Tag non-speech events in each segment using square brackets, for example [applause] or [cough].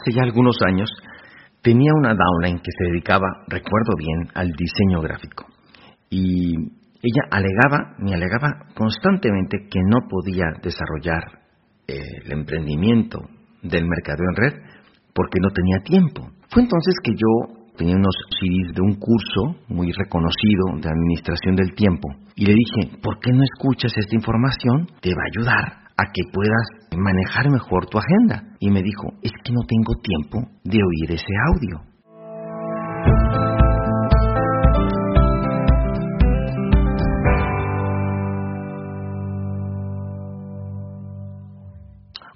hace ya algunos años, tenía una downline que se dedicaba, recuerdo bien, al diseño gráfico. Y ella alegaba, me alegaba constantemente que no podía desarrollar eh, el emprendimiento del mercado en red porque no tenía tiempo. Fue entonces que yo tenía unos CDs de un curso muy reconocido de administración del tiempo y le dije, ¿por qué no escuchas esta información? Te va a ayudar a que puedas manejar mejor tu agenda. Y me dijo, es que no tengo tiempo de oír ese audio.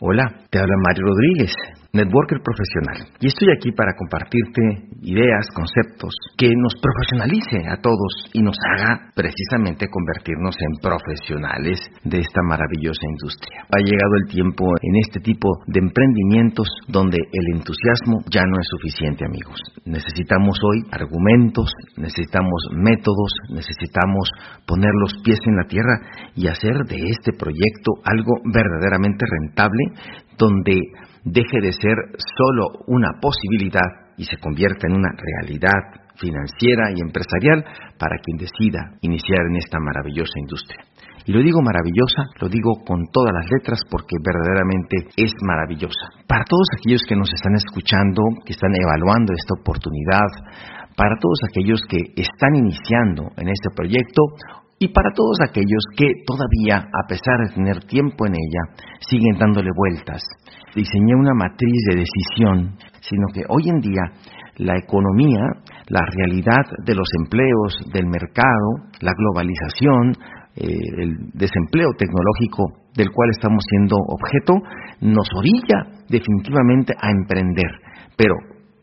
Hola, te habla Mario Rodríguez networker profesional. Y estoy aquí para compartirte ideas, conceptos que nos profesionalice a todos y nos haga precisamente convertirnos en profesionales de esta maravillosa industria. Ha llegado el tiempo en este tipo de emprendimientos donde el entusiasmo ya no es suficiente, amigos. Necesitamos hoy argumentos, necesitamos métodos, necesitamos poner los pies en la tierra y hacer de este proyecto algo verdaderamente rentable donde deje de ser solo una posibilidad y se convierta en una realidad financiera y empresarial para quien decida iniciar en esta maravillosa industria. Y lo digo maravillosa, lo digo con todas las letras porque verdaderamente es maravillosa. Para todos aquellos que nos están escuchando, que están evaluando esta oportunidad, para todos aquellos que están iniciando en este proyecto y para todos aquellos que todavía, a pesar de tener tiempo en ella, siguen dándole vueltas. Diseñé una matriz de decisión, sino que hoy en día la economía, la realidad de los empleos, del mercado, la globalización, eh, el desempleo tecnológico del cual estamos siendo objeto, nos orilla definitivamente a emprender. Pero,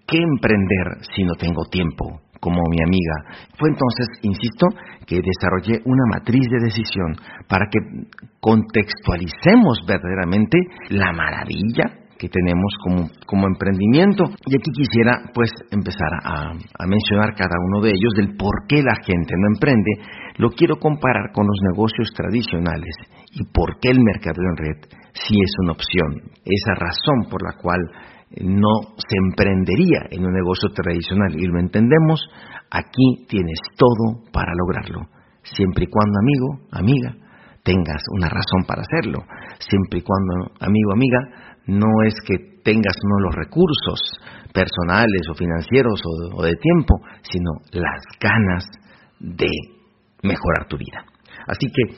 ¿qué emprender si no tengo tiempo? Como mi amiga. Fue entonces, insisto, que desarrollé una matriz de decisión para que contextualicemos verdaderamente la maravilla que tenemos como, emprendimiento. Y aquí quisiera pues empezar a, a, mencionar cada uno de ellos del por qué la gente no emprende. Lo quiero comparar con los negocios tradicionales y por qué el mercado en red sí es una opción. Esa razón por la cual no se emprendería en un negocio tradicional. Y lo entendemos, aquí tienes todo para lograrlo, siempre y cuando amigo, amiga, tengas una razón para hacerlo, siempre y cuando amigo, amiga, no es que tengas no los recursos personales o financieros o, de tiempo, sino las ganas de mejorar tu vida. Así que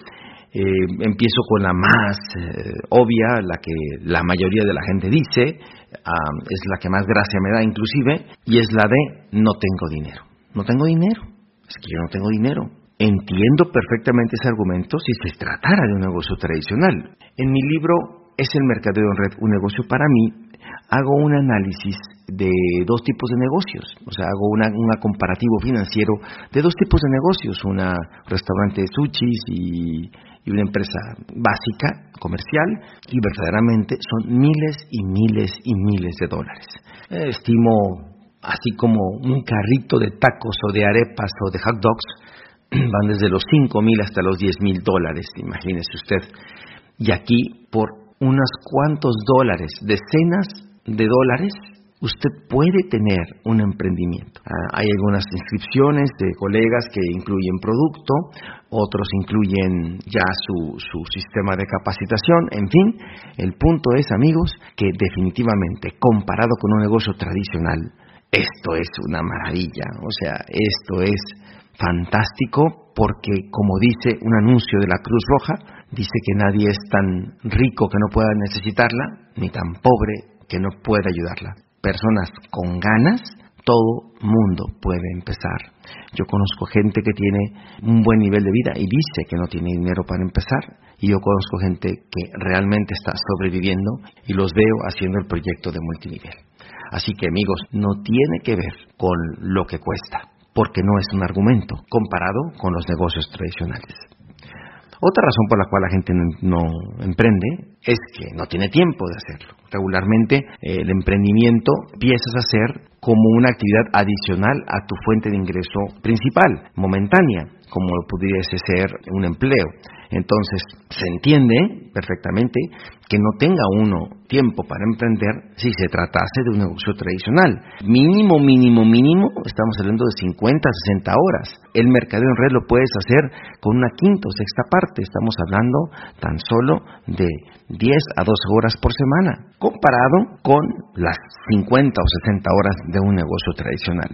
eh, empiezo con la más eh, obvia, la que la mayoría de la gente dice, es la que más gracia me da inclusive, y es la de no tengo dinero. No tengo dinero, es que yo no tengo dinero. Entiendo perfectamente ese argumento si se tratara de un negocio tradicional. En mi libro ¿Es el mercadeo en red un negocio para mí? Hago un análisis de dos tipos de negocios, o sea, hago un comparativo financiero de dos tipos de negocios, un restaurante de sushis y y una empresa básica, comercial, y verdaderamente son miles y miles y miles de dólares. Eh, estimo, así como un carrito de tacos o de arepas o de hot dogs, [clears throat] van desde los 5 mil hasta los 10 mil dólares, imagínese usted. Y aquí, por unos cuantos dólares, decenas de dólares, usted puede tener un emprendimiento. Ah, hay algunas inscripciones de colegas que incluyen producto, otros incluyen ya su, su, sistema de capacitación, en fin, el punto es, amigos, que definitivamente, comparado con un negocio tradicional, esto es una maravilla, o sea, esto es fantástico porque, como dice un anuncio de la Cruz Roja, dice que nadie es tan rico que no pueda necesitarla, ni tan pobre que no pueda ayudarla personas con ganas, todo mundo puede empezar. Yo conozco gente que tiene un buen nivel de vida y dice que no tiene dinero para empezar. Y yo conozco gente que realmente está sobreviviendo y los veo haciendo el proyecto de multinivel. Así que amigos, no tiene que ver con lo que cuesta, porque no es un argumento comparado con los negocios tradicionales. Otra razón por la cual la gente no, emprende es que no tiene tiempo de hacerlo. Regularmente eh, el emprendimiento empiezas a hacer como una actividad adicional a tu fuente de ingreso principal, momentánea, como pudiese ser un empleo. Entonces, se entiende perfectamente que no tenga uno tiempo para emprender si se tratase de un negocio tradicional. Mínimo, mínimo, mínimo, estamos hablando de 50, 60 horas. El mercadeo en red lo puedes hacer con una quinta o sexta parte. Estamos hablando tan solo de 10 a 12 horas por semana, comparado con las 50 o 60 horas de un negocio tradicional.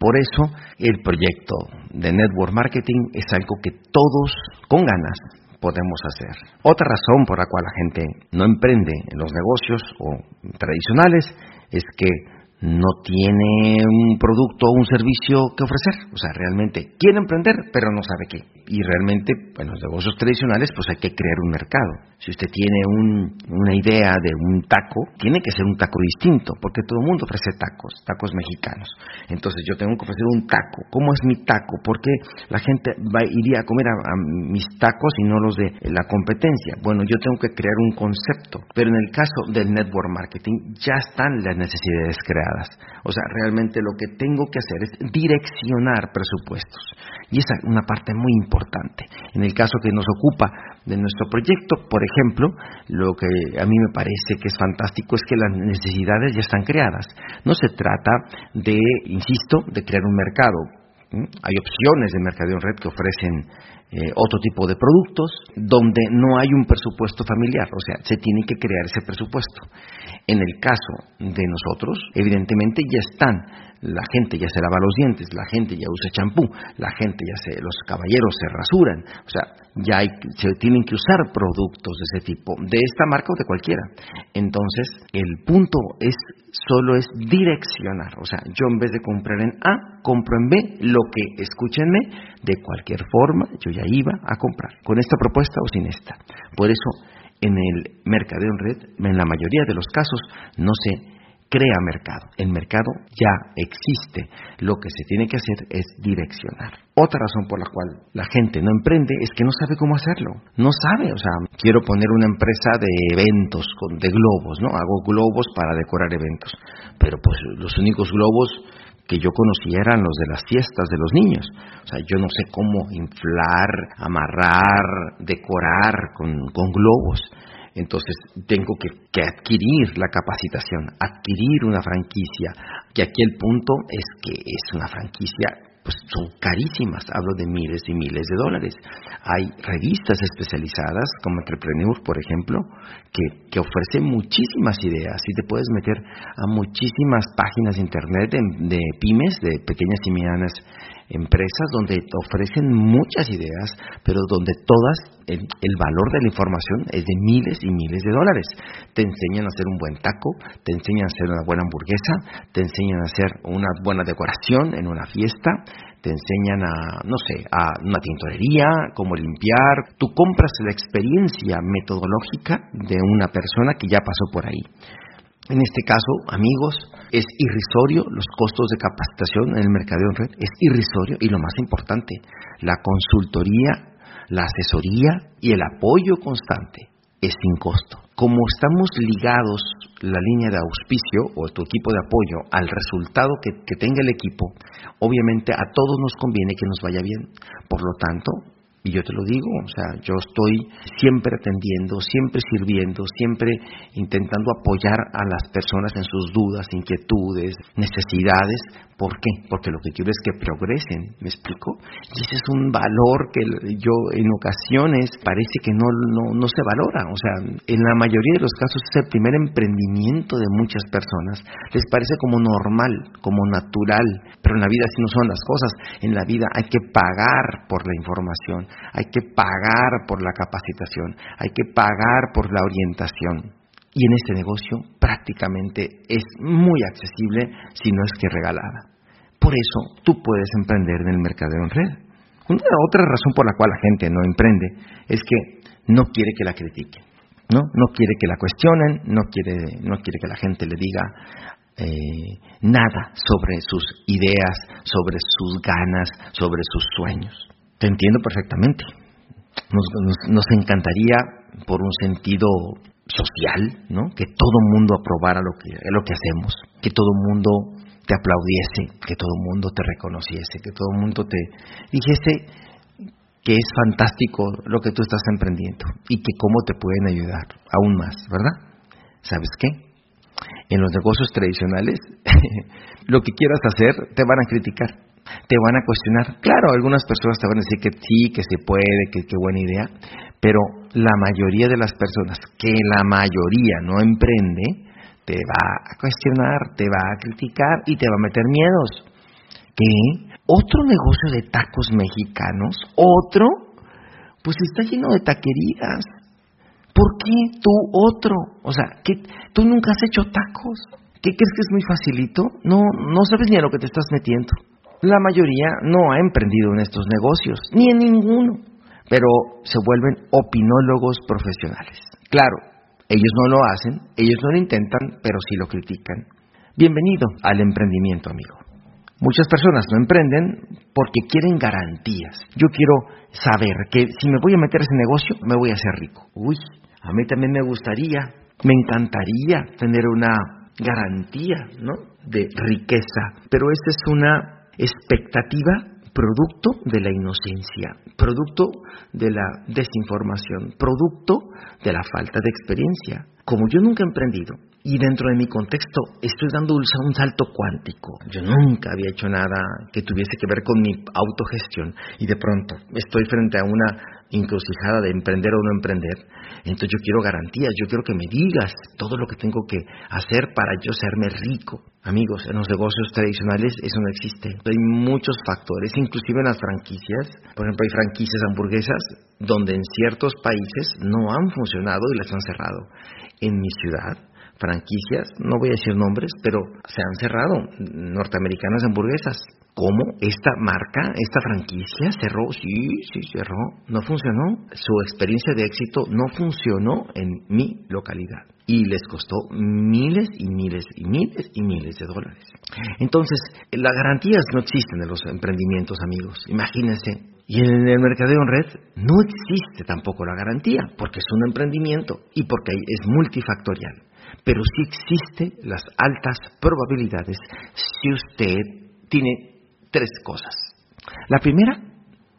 Por eso, el proyecto de Network Marketing es algo que todos con ganas podemos hacer. Otra razón por la cual la gente no emprende en los negocios o tradicionales es que no tiene un producto o un servicio que ofrecer. O sea, realmente quiere emprender, pero no sabe qué. Y realmente, en los negocios tradicionales, pues hay que crear un mercado. Si usted tiene una idea de un taco, tiene que ser un taco distinto, porque todo el mundo ofrece tacos, tacos mexicanos. Entonces yo tengo que ofrecer un taco. ¿Cómo es mi taco? ¿Por qué la gente va, iría a comer a mis tacos y no los de la competencia? Bueno, yo tengo que crear un concepto. Pero en el caso del network marketing, ya están las necesidades creadas o sea, realmente lo que tengo que hacer es direccionar presupuestos. Y esa es una parte muy importante. En el caso que nos ocupa de nuestro proyecto, por ejemplo, lo que a mí me parece que es fantástico es que las necesidades ya están creadas. No se trata de, insisto, de crear un mercado. Hay opciones de mercadeo en red que ofrecen eh, otro tipo de productos donde no hay un presupuesto familiar, o sea, se tiene que crear ese presupuesto. En el caso de nosotros, evidentemente ya están, la gente ya se lava los dientes, la gente ya usa champú, la gente ya se, los caballeros se rasuran, o sea, ya se tienen que usar productos de ese tipo, de esta marca o de cualquiera. Entonces, el punto es solo es direccionar. O sea, yo en vez de comprar en A, compro en B, lo que, escúchenme, de cualquier forma yo ya iba a comprar, con esta propuesta o sin esta. Por eso, en el mercadeo en red, en la mayoría de los casos, no se crea mercado. El mercado ya existe. Lo que se tiene que hacer es direccionar. Otra razón por la cual la gente no emprende es que no sabe cómo hacerlo. No sabe, o sea, quiero poner una empresa de eventos, de globos, ¿no? Hago globos para decorar eventos. Pero pues los únicos globos que yo conocía eran los de las fiestas de los niños. O sea, yo no sé cómo inflar, amarrar, decorar con, con globos. Entonces tengo que, adquirir la capacitación, adquirir una franquicia, que aquí el punto es que es una franquicia pues son carísimas, hablo de miles y miles de dólares. Hay revistas especializadas como Entrepreneur, por ejemplo, que, que ofrecen muchísimas ideas y te puedes meter a muchísimas páginas de internet de, de pymes, de pequeñas y medianas empresas donde te ofrecen muchas ideas, pero donde todas, el, el, valor de la información es de miles y miles de dólares. Te enseñan a hacer un buen taco, te enseñan a hacer una buena hamburguesa, te enseñan a hacer una buena decoración en una fiesta, te enseñan a, no sé, a una tintorería, cómo limpiar. Tú compras la experiencia metodológica de una persona que ya pasó por ahí. En este caso, amigos, es irrisorio los costos de capacitación en el mercadeo en red, es irrisorio y lo más importante, la consultoría, la asesoría y el apoyo constante es sin costo. Como estamos ligados la línea de auspicio o tu equipo de apoyo al resultado que, que tenga el equipo, obviamente a todos nos conviene que nos vaya bien. Por lo tanto, y yo te lo digo, o sea, yo estoy siempre atendiendo, siempre sirviendo, siempre intentando apoyar a las personas en sus dudas, inquietudes, necesidades. ¿Por qué? Porque lo que quiero es que progresen, ¿me explico? Y ese es un valor que yo en ocasiones parece que no, no, no se valora. O sea, en la mayoría de los casos es el primer emprendimiento de muchas personas. Les parece como normal, como natural, pero en la vida así no son las cosas. En la vida hay que pagar por la información hay que pagar por la capacitación, hay que pagar por la orientación. Y en este negocio prácticamente es muy accesible, si no es que regalada. Por eso tú puedes emprender en el mercadeo en red. Una otra razón por la cual la gente no emprende es que no quiere que la critiquen, ¿no? No quiere que la cuestionen, no quiere, no quiere que la gente le diga eh, nada sobre sus ideas, sobre sus ganas, sobre sus sueños. Entiendo perfectamente. Nos, encantaría, por un sentido social, que todo mundo aprobara lo que, lo que hacemos, que todo mundo te aplaudiese, que todo mundo te reconociese, que todo mundo te dijese que es fantástico lo que tú estás emprendiendo y que cómo te pueden ayudar aún más, ¿verdad? ¿Sabes qué? En los negocios tradicionales, [laughs] lo que quieras hacer te van a criticar, te van a cuestionar. Claro, algunas personas te van a decir que sí, que se puede, que qué buena idea, pero la mayoría de las personas, que la mayoría no emprende, te va a cuestionar, te va a criticar y te va a meter miedos. ¿Qué? ¿Otro negocio de tacos mexicanos? ¿Otro? Pues está lleno de taquerías. ¿Por qué tú otro? O sea, que tú nunca has hecho tacos. ¿Qué crees que es muy facilito? No, no sabes ni a lo que te estás metiendo. La mayoría no ha emprendido en estos negocios, ni en ninguno, pero se vuelven opinólogos profesionales. Claro, ellos no lo hacen, ellos no lo intentan, pero sí lo critican. Bienvenido al emprendimiento, amigo. Muchas personas no emprenden porque quieren garantías. Yo quiero saber que si me voy a meter a ese negocio, me voy a hacer rico. Uy, a mí también me gustaría, me encantaría tener una garantía, ¿no? De riqueza. Pero esta es una expectativa producto de la inocencia, producto de la desinformación, producto de la falta de experiencia. Como yo nunca he emprendido y dentro de mi contexto estoy dando un salto cuántico, yo nunca había hecho nada que tuviese que ver con mi autogestión y de pronto estoy frente a una encrucijada de emprender o no emprender, entonces yo quiero garantías, yo quiero que me digas todo lo que tengo que hacer para yo serme rico. Amigos, en los negocios tradicionales eso no existe. Hay muchos factores, inclusive en las franquicias. Por ejemplo, hay franquicias hamburguesas donde en ciertos países no han funcionado y las han cerrado. En mi ciudad, franquicias, no voy a decir nombres, pero se han cerrado, norteamericanas hamburguesas. ¿Cómo? ¿Esta marca, esta franquicia cerró? Sí, sí, cerró. No funcionó. Su experiencia de éxito no funcionó en mi localidad. Y les costó miles y miles y miles y miles de dólares. Entonces, las garantías no existen en los emprendimientos, amigos. Imagínense. Y en el mercadeo en red no existe tampoco la garantía, porque es un emprendimiento y porque es multifactorial. Pero sí existen las altas probabilidades si usted tiene tres cosas. La primera,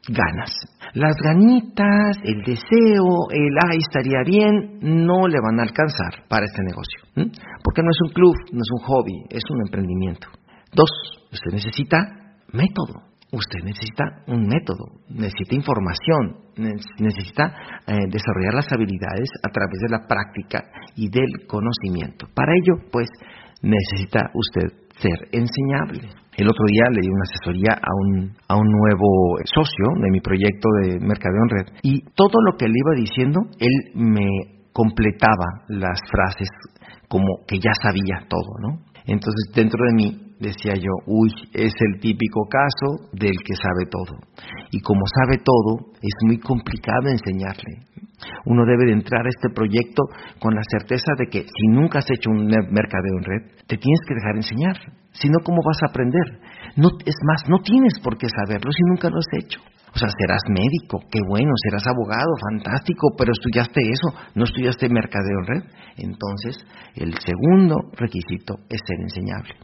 ganas. Las ganitas, el deseo, el ay, estaría bien, no le van a alcanzar para este negocio. Porque no es un club, no es un hobby, es un emprendimiento. Dos, usted necesita método. Usted necesita un método, necesita información, necesita eh, desarrollar las habilidades a través de la práctica y del conocimiento. Para ello, pues, necesita usted ser enseñable. El otro día le di una asesoría a un, a un nuevo socio de mi proyecto de Mercadeo Red y todo lo que le iba diciendo, él me completaba las frases como que ya sabía todo, ¿no? Entonces dentro de mí decía yo, uy, es el típico caso del que sabe todo. Y como sabe todo, es muy complicado enseñarle. Uno debe de entrar a este proyecto con la certeza de que si nunca has hecho un mercadeo en red, te tienes que dejar enseñar. Si no, ¿cómo vas a aprender? No, es más, no tienes por qué saberlo si nunca lo has hecho. O sea, serás médico, qué bueno, serás abogado, fantástico, pero estudiaste eso, no estudiaste mercadeo en red. Entonces, el segundo requisito es ser enseñable.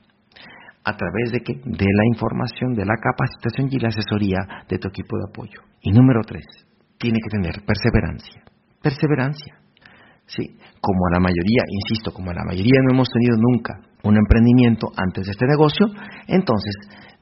¿A través de qué? De la información, de la capacitación y la asesoría de tu equipo de apoyo. Y número tres, tiene que tener perseverancia. Perseverancia. Sí, como a la mayoría, insisto, como a la mayoría no hemos tenido nunca un emprendimiento antes de este negocio, entonces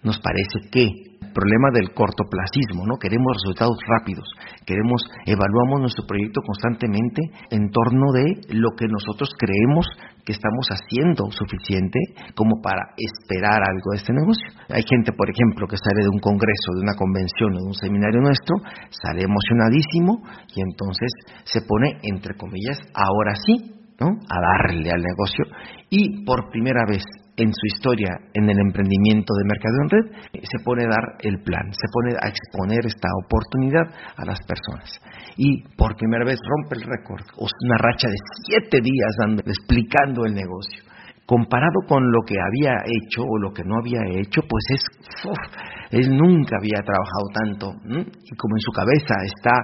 nos parece que problema del cortoplacismo, ¿no? Queremos resultados rápidos, queremos, evaluamos nuestro proyecto constantemente en torno de lo que nosotros creemos que estamos haciendo suficiente como para esperar algo de este negocio. Hay gente, por ejemplo, que sale de un congreso, de una convención o de un seminario nuestro, sale emocionadísimo y entonces se pone, entre comillas, ahora sí, ¿no? A darle al negocio y por primera vez en su historia en el emprendimiento de mercado en red, se pone a dar el plan, se pone a exponer esta oportunidad a las personas. Y por primera vez rompe el récord, una racha de siete días dando, explicando el negocio. Comparado con lo que había hecho o lo que no había hecho, pues es, él nunca había trabajado tanto. Y como en su cabeza está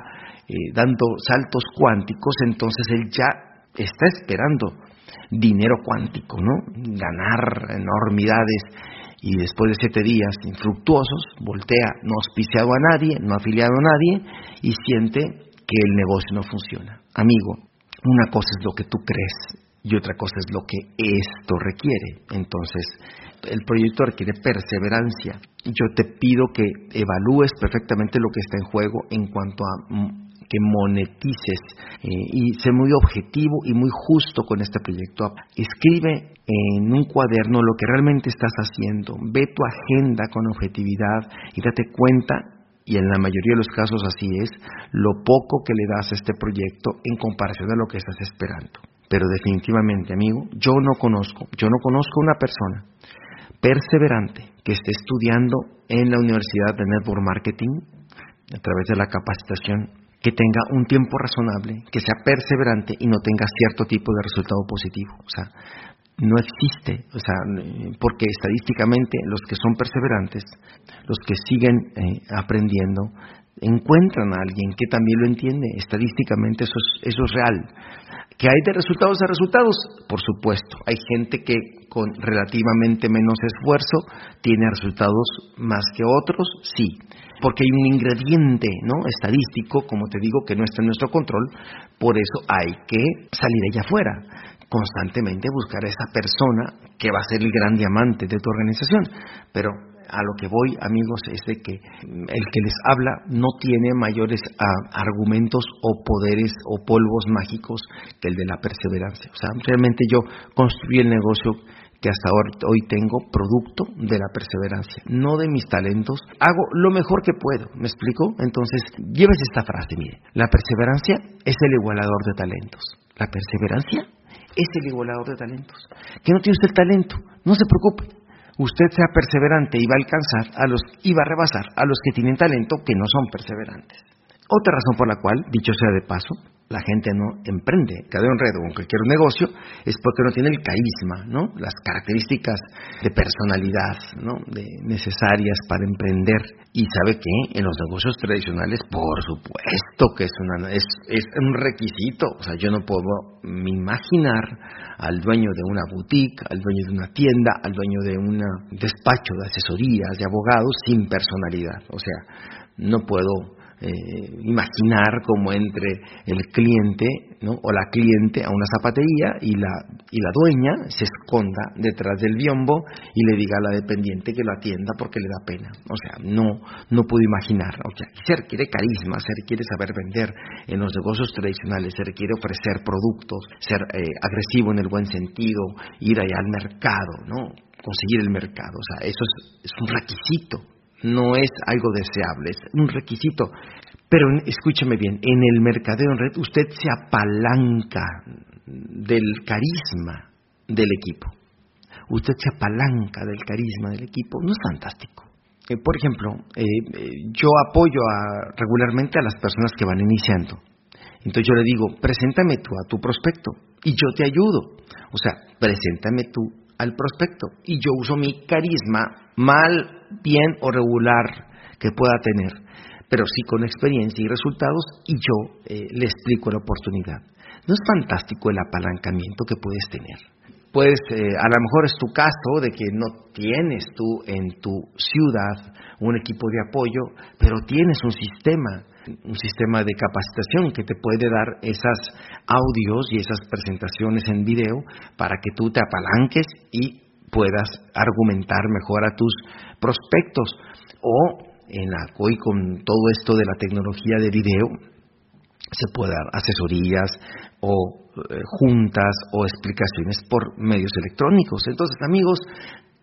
eh, dando saltos cuánticos, entonces él ya está esperando dinero cuántico, ¿no? Ganar enormidades y después de siete días infructuosos, voltea, no auspiciado a nadie, no afiliado a nadie, y siente que el negocio no funciona. Amigo, una cosa es lo que tú crees y otra cosa es lo que esto requiere. Entonces, el proyecto requiere perseverancia. Yo te pido que evalúes perfectamente lo que está en juego en cuanto a mm, que monetices eh, y sé muy objetivo y muy justo con este proyecto. Escribe en un cuaderno lo que realmente estás haciendo, ve tu agenda con objetividad y date cuenta, y en la mayoría de los casos así es, lo poco que le das a este proyecto en comparación a lo que estás esperando. Pero definitivamente, amigo, yo no conozco, yo no conozco una persona perseverante que esté estudiando en la Universidad de Network Marketing a través de la capacitación que tenga un tiempo razonable, que sea perseverante y no tenga cierto tipo de resultado positivo. O sea, no existe, o sea, porque estadísticamente los que son perseverantes, los que siguen eh, aprendiendo, encuentran a alguien que también lo entiende. Estadísticamente eso es, eso es real. ¿Que hay de resultados a resultados? Por supuesto. Hay gente que con relativamente menos esfuerzo tiene resultados más que otros, sí. Porque hay un ingrediente ¿no? estadístico, como te digo, que no está en nuestro control. Por eso hay que salir allá afuera constantemente buscar a esa persona que va a ser el gran diamante de tu organización. Pero a lo que voy, amigos, es de que el que les habla no tiene mayores ah, argumentos o poderes o polvos mágicos que el de la perseverancia. O sea, realmente yo construí el negocio que hasta hoy tengo producto de la perseverancia, no de mis talentos. Hago lo mejor que puedo, ¿me explico? Entonces, llévese esta frase, mire, la perseverancia es el igualador de talentos. La perseverancia es el igualador de talentos. Que no tiene usted talento, no se preocupe usted sea perseverante y va a alcanzar a los y va a rebasar a los que tienen talento que no son perseverantes. Otra razón por la cual, dicho sea de paso, la gente no emprende cada enredo o cualquier negocio es porque no tiene el carisma, ¿no? Las características de personalidad, ¿no? De necesarias para emprender. Y sabe que en los negocios tradicionales, por supuesto que es, una, es, un requisito. O sea, yo no puedo imaginar al dueño de una boutique, al dueño de una tienda, al dueño de un despacho de asesorías, de abogados, sin personalidad. O sea, no puedo eh, imaginar cómo entre el cliente ¿no? o la cliente a una zapatería y la, y la dueña se esconda detrás del biombo y le diga a la dependiente que lo atienda porque le da pena. O sea, no, no puedo imaginar. O sea, se requiere carisma, se requiere saber vender en los negocios tradicionales, se requiere ofrecer productos, ser eh, agresivo en el buen sentido, ir allá al mercado, ¿no? conseguir el mercado. O sea, eso es, es un requisito no es algo deseable, es un requisito. Pero escúcheme bien, en el mercadeo en red usted se apalanca del carisma del equipo. Usted se apalanca del carisma del equipo. No es fantástico. Eh, por ejemplo, eh, eh, yo apoyo regularmente a las personas que van iniciando. Entonces yo le digo, preséntame tú a tu prospecto y yo te ayudo. O sea, preséntame tú al prospecto y yo uso mi carisma mal, bien o regular que pueda tener, pero sí con experiencia y resultados y yo eh, le explico la oportunidad. ¿No es fantástico el apalancamiento que puedes tener? Pues a lo mejor es tu caso de que no tienes tú en tu ciudad un equipo de apoyo, pero tienes un sistema, un sistema de capacitación que te puede dar esos audios y esas presentaciones en video para que tú te apalanques y puedas argumentar mejor a tus prospectos. O en la, hoy con todo esto de la tecnología de video, se puede dar asesorías o eh, juntas o explicaciones por medios electrónicos. Entonces, amigos,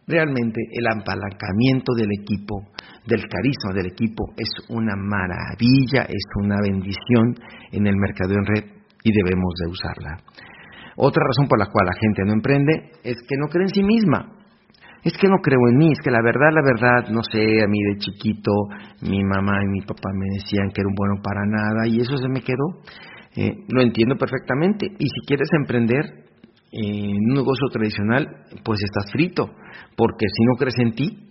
realmente el apalancamiento del equipo, del carisma del equipo, es una maravilla, es una bendición en el mercado en red y debemos de usarla. Otra razón por la cual la gente no emprende es que no cree en sí misma. Es que no creo en mí, es que la verdad, la verdad, no sé, a mí de chiquito mi mamá y mi papá me decían que era un bueno para nada y eso se me quedó. Eh, lo entiendo perfectamente. Y si quieres emprender en un negocio tradicional, pues estás frito, porque si no crees en ti,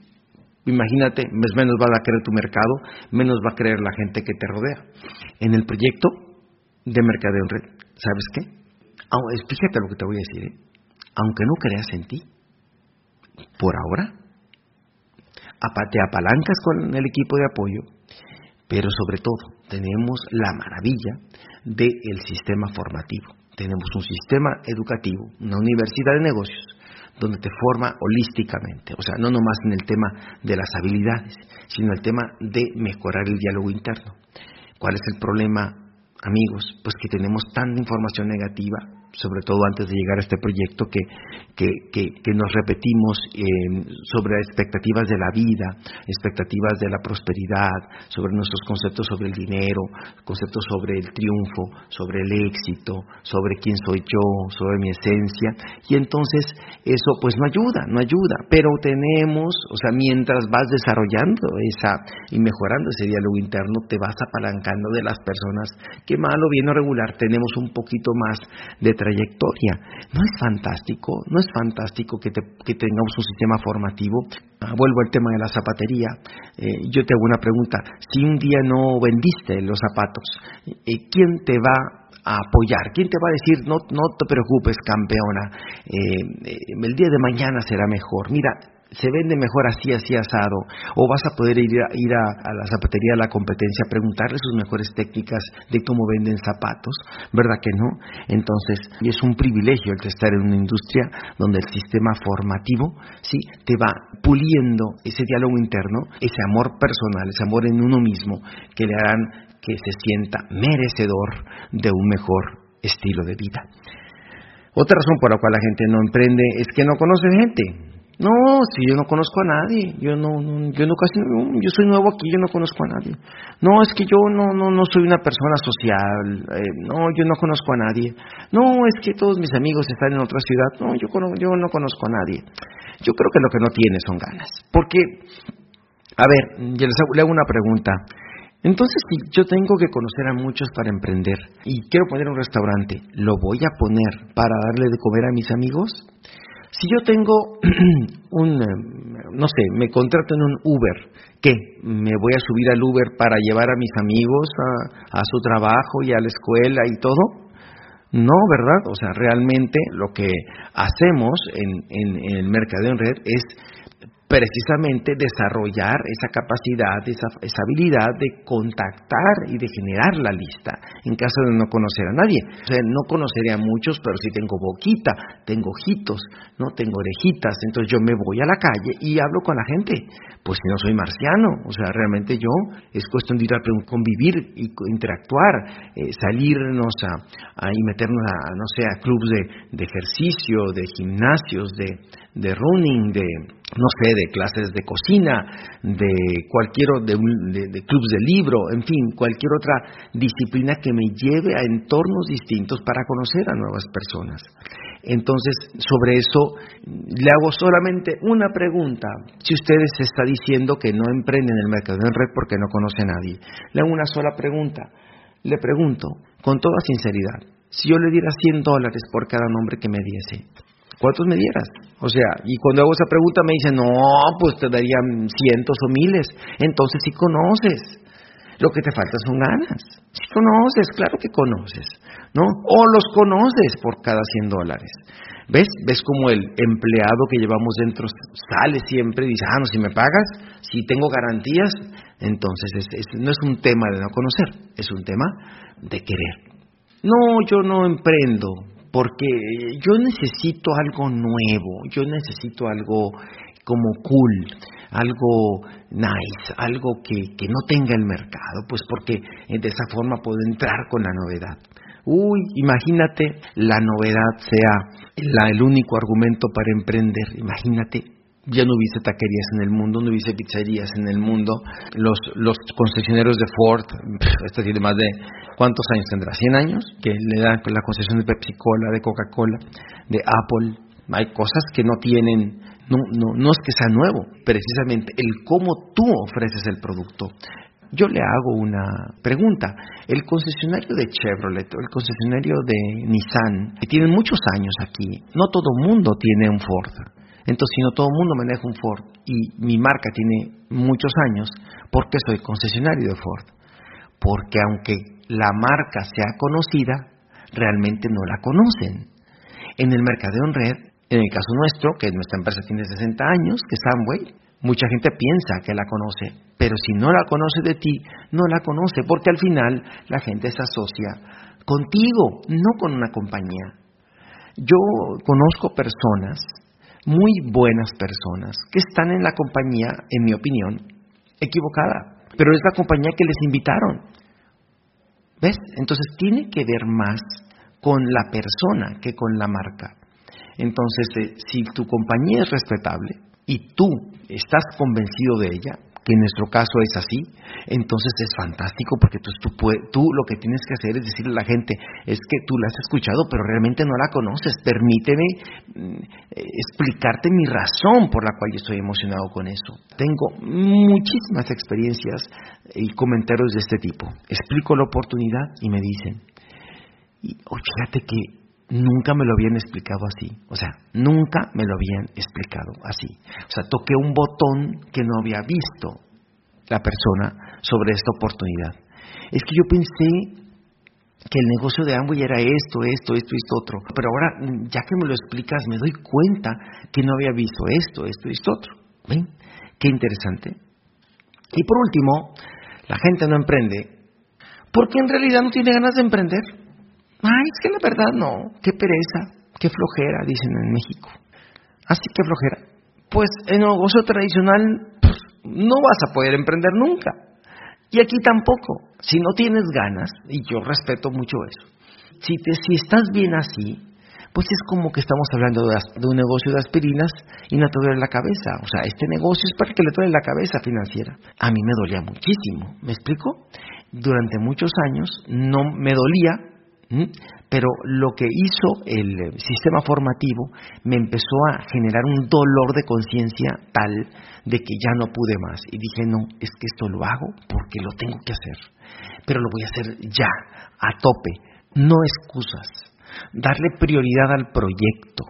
imagínate, menos va a creer tu mercado, menos va a creer la gente que te rodea. En el proyecto de mercadeo en red, ¿sabes qué? Fíjate lo que te voy a decir, ¿eh? aunque no creas en ti, por ahora, te apalancas con el equipo de apoyo, pero sobre todo tenemos la maravilla del sistema formativo. Tenemos un sistema educativo, una universidad de negocios, donde te forma holísticamente, o sea, no nomás en el tema de las habilidades, sino el tema de mejorar el diálogo interno. ¿Cuál es el problema, amigos? Pues que tenemos tanta información negativa sobre todo antes de llegar a este proyecto, que, que, nos repetimos eh, sobre expectativas de la vida, expectativas de la prosperidad, sobre nuestros conceptos sobre el dinero, conceptos sobre el triunfo, sobre el éxito, sobre quién soy yo, sobre mi esencia, y entonces eso pues no ayuda, no ayuda, pero tenemos, o sea, mientras vas desarrollando esa y mejorando ese diálogo interno, te vas apalancando de las personas que mal o bien o regular tenemos un poquito más de trayectoria. ¿No es fantástico? ¿No es fantástico que, tengamos un sistema formativo? Ah, vuelvo al tema de la zapatería. Eh, yo te hago una pregunta. Si un día no vendiste los zapatos, eh, ¿quién te va a apoyar? ¿Quién te va a decir, no, no te preocupes, campeona, eh, el día de mañana será mejor? Mira, se vende mejor así, así asado, o vas a poder ir, a, ir a, la zapatería a la competencia a preguntarle sus mejores técnicas de cómo venden zapatos, ¿verdad que no? Entonces, es un privilegio el estar en una industria donde el sistema formativo, sí, te va puliendo ese diálogo interno, ese amor personal, ese amor en uno mismo, que le harán que se sienta merecedor de un mejor estilo de vida. Otra razón por la cual la gente no emprende es que no conoce gente. No, si yo no conozco a nadie, yo no, yo no casi, yo soy nuevo aquí, yo no conozco a nadie. No, es que yo no, no, no soy una persona social, eh, no, yo no conozco a nadie. No, es que todos mis amigos están en otra ciudad, no, yo, yo no conozco a nadie. Yo creo que lo que no tiene son ganas, porque, a ver, yo les hago, le hago una pregunta. Entonces, si yo tengo que conocer a muchos para emprender y quiero poner un restaurante, ¿lo voy a poner para darle de comer a mis amigos? Si yo tengo [clears throat] un, eh, no sé, me contrato en un Uber, ¿qué? ¿Me voy a subir al Uber para llevar a mis amigos a, su trabajo y a la escuela y todo? No, ¿verdad? O sea, realmente lo que hacemos en, en el mercadeo en red es precisamente desarrollar esa capacidad, esa, esa, habilidad de contactar y de generar la lista en caso de no conocer a nadie. O sea, no conoceré a muchos, pero sí tengo boquita, tengo ojitos, no tengo orejitas, entonces yo me voy a la calle y hablo con la gente. Pues si no soy marciano, o sea, realmente yo es cuestión de ir a convivir y interactuar, eh, salirnos a, y meternos a, no sé, a clubes de, de ejercicio, de gimnasios, de, de running, de no sé, de clases de cocina, de cualquier de, de, clubs de libro, en fin, cualquier otra disciplina que me lleve a entornos distintos para conocer a nuevas personas. Entonces, sobre eso le hago solamente una pregunta. Si ustedes está diciendo que no emprenden el mercado en red porque no conoce a nadie, le hago una sola pregunta. Le pregunto, con toda sinceridad, si yo le diera 100 dólares por cada nombre que me diese, ¿cuántos me dieras? O sea, y cuando hago esa pregunta me dicen, no, pues te darían cientos o miles. Entonces sí conoces. Lo que te falta son ganas. Si conoces, claro que conoces, ¿no? O los conoces por cada 100 dólares. ¿Ves? ¿Ves como el empleado que llevamos dentro sale siempre y dice, ah, no, si me pagas, si tengo garantías, entonces no es un tema de no conocer, es un tema de querer. No, yo no emprendo, porque yo necesito algo nuevo, yo necesito algo como cool, algo nice, algo que, que no tenga el mercado, pues porque de esa forma puedo entrar con la novedad. Uy, imagínate la novedad sea el único argumento para emprender, imagínate ya no hubiese taquerías en el mundo, no hubiese pizzerías en el mundo, los, los concesionarios de Ford, esta tiene más de, ¿cuántos años tendrá? ¿100 años? Que le dan la concesión de Pepsi Cola, de Coca-Cola, de Apple, hay cosas que no tienen, no, no, no es que sea nuevo, precisamente el cómo tú ofreces el producto. Yo le hago una pregunta. El concesionario de Chevrolet el concesionario de Nissan, que tienen muchos años aquí, no todo mundo tiene un Ford. Entonces, si no todo el mundo maneja un Ford y mi marca tiene muchos años, ¿por qué soy concesionario de Ford? Porque aunque la marca sea conocida, realmente no la conocen. En el mercadeo en red, en el caso nuestro, que nuestra empresa tiene 60 años, que es Amway, Mucha gente piensa que la conoce, pero si no la conoce de ti, no la conoce, porque al final la gente se asocia contigo, no con una compañía. Yo conozco personas, muy buenas personas, que están en la compañía, en mi opinión, equivocada, pero es la compañía que les invitaron. ¿Ves? Entonces tiene que ver más con la persona que con la marca. Entonces, eh, si tu compañía es respetable y tú estás convencido de ella, que en nuestro caso es así, entonces es fantástico porque tú, lo que tienes que hacer es decirle a la gente, es que tú la has escuchado pero realmente no la conoces, permíteme mm, explicarte mi razón por la cual yo estoy emocionado con eso. Tengo muchísimas experiencias y comentarios de este tipo. Explico la oportunidad y me dicen, y, fíjate que nunca me lo habían explicado así. O sea, nunca me lo habían explicado así. O sea, toqué un botón que no había visto la persona sobre esta oportunidad. Es que yo pensé que el negocio de Amway era esto, esto, esto, esto, otro. Pero ahora, ya que me lo explicas, me doy cuenta que no había visto esto, esto, esto, otro. ¿Ven? Qué interesante. Y por último, la gente no emprende porque en realidad no tiene ganas de emprender. Ay, es que la verdad no, qué pereza, qué flojera, dicen en México. Así que flojera. Pues en el negocio tradicional pues, no vas a poder emprender nunca. Y aquí tampoco. Si no tienes ganas, y yo respeto mucho eso, si, te, si estás bien así, pues es como que estamos hablando de, de, un negocio de aspirinas y no te duele la cabeza. O sea, este negocio es para que le duele la cabeza financiera. A mí me dolía muchísimo, ¿me explico? Durante muchos años no me dolía pero lo que hizo el sistema formativo me empezó a generar un dolor de conciencia tal de que ya no pude más. Y dije, no, es que esto lo hago porque lo tengo que hacer. Pero lo voy a hacer ya, a tope. No excusas. Darle prioridad al proyecto.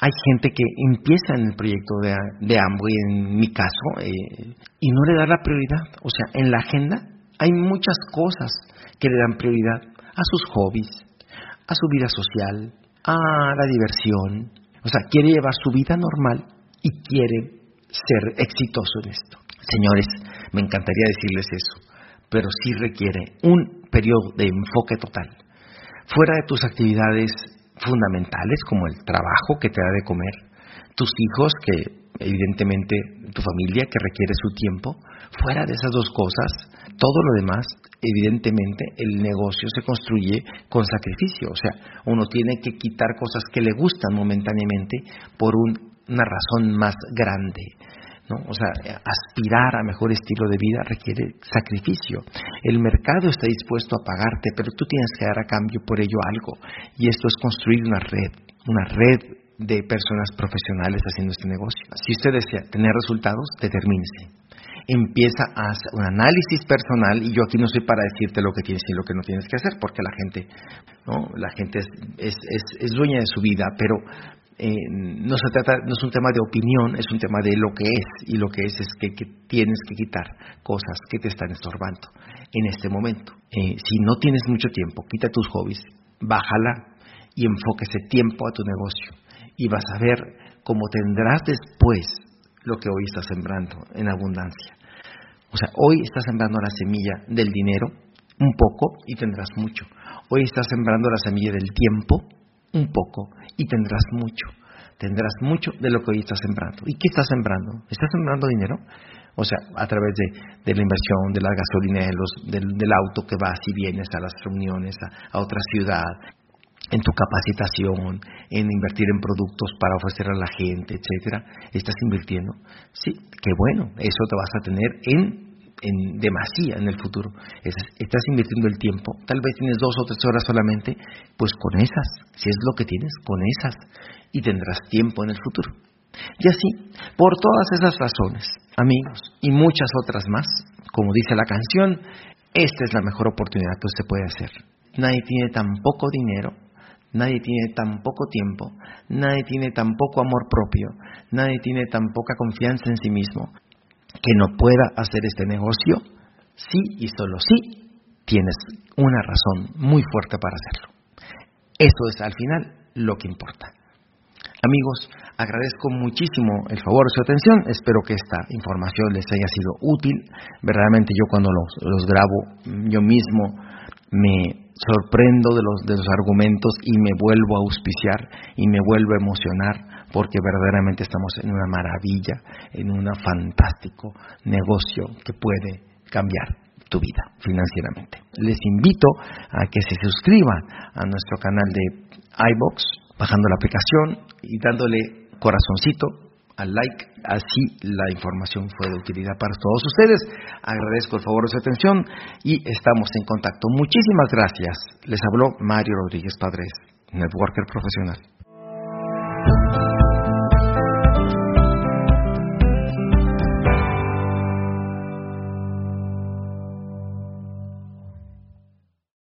Hay gente que empieza en el proyecto de, de Amway, en mi caso, eh, y no le da la prioridad. O sea, en la agenda hay muchas cosas que le dan prioridad a sus hobbies, a su vida social, a la diversión. O sea, quiere llevar su vida normal y quiere ser exitoso en esto. Señores, me encantaría decirles eso, pero sí requiere un periodo de enfoque total. Fuera de tus actividades fundamentales como el trabajo que te da de comer, tus hijos que evidentemente tu familia que requiere su tiempo, fuera de esas dos cosas, todo lo demás, evidentemente, el negocio se construye con sacrificio. O sea, uno tiene que quitar cosas que le gustan momentáneamente por una razón más grande. ¿no? O sea, aspirar a mejor estilo de vida requiere sacrificio. El mercado está dispuesto a pagarte, pero tú tienes que dar a cambio por ello algo. Y esto es construir una red, una red de personas profesionales haciendo este negocio. Si usted desea tener resultados, determínese empieza a hacer un análisis personal y yo aquí no soy para decirte lo que tienes y lo que no tienes que hacer porque la gente no la gente es, es, dueña de su vida pero eh, no se trata no es un tema de opinión es un tema de lo que es y lo que es es que, tienes que quitar cosas que te están estorbando en este momento. Eh, si no tienes mucho tiempo quita tus hobbies bájala y enfoque ese tiempo a tu negocio y vas a ver cómo tendrás después lo que hoy estás sembrando en abundancia. O sea, hoy estás sembrando la semilla del dinero, un poco, y tendrás mucho. Hoy estás sembrando la semilla del tiempo, un poco, y tendrás mucho. Tendrás mucho de lo que hoy estás sembrando. ¿Y qué estás sembrando? ¿Estás sembrando dinero? O sea, a través de, la inversión, de la gasolina, del, auto que vas y vienes a las reuniones, a otra ciudad, en tu capacitación, en invertir en productos para ofrecer a la gente, etcétera, estás invirtiendo. Sí, qué bueno, eso te vas a tener en en demasía en el futuro. Estás invirtiendo el tiempo, tal vez tienes dos o tres horas solamente, pues con esas, si es lo que tienes, con esas, y tendrás tiempo en el futuro. Y así, por todas esas razones, amigos, y muchas otras más, como dice la canción, esta es la mejor oportunidad que usted puede hacer. Nadie tiene tan poco dinero Nadie tiene tan poco tiempo, nadie tiene tan poco amor propio, nadie tiene tan poca confianza en sí mismo que no pueda hacer este negocio sí y solo sí tienes una razón muy fuerte para hacerlo. Eso es al final lo que importa. Amigos, Agradezco muchísimo el favor de su atención. Espero que esta información les haya sido útil. Verdaderamente yo cuando los, los grabo yo mismo me sorprendo de los, de los argumentos y me vuelvo a auspiciar y me vuelvo a emocionar porque verdaderamente estamos en una maravilla, en un fantástico negocio que puede cambiar tu vida financieramente. Les invito a que se suscriban a nuestro canal de iBox bajando la aplicación y dándole corazoncito al like, así la información fue de utilidad para todos ustedes. Agradezco el favor de su atención y estamos en contacto. Muchísimas gracias. Les habló Mario Rodríguez Padres, networker profesional.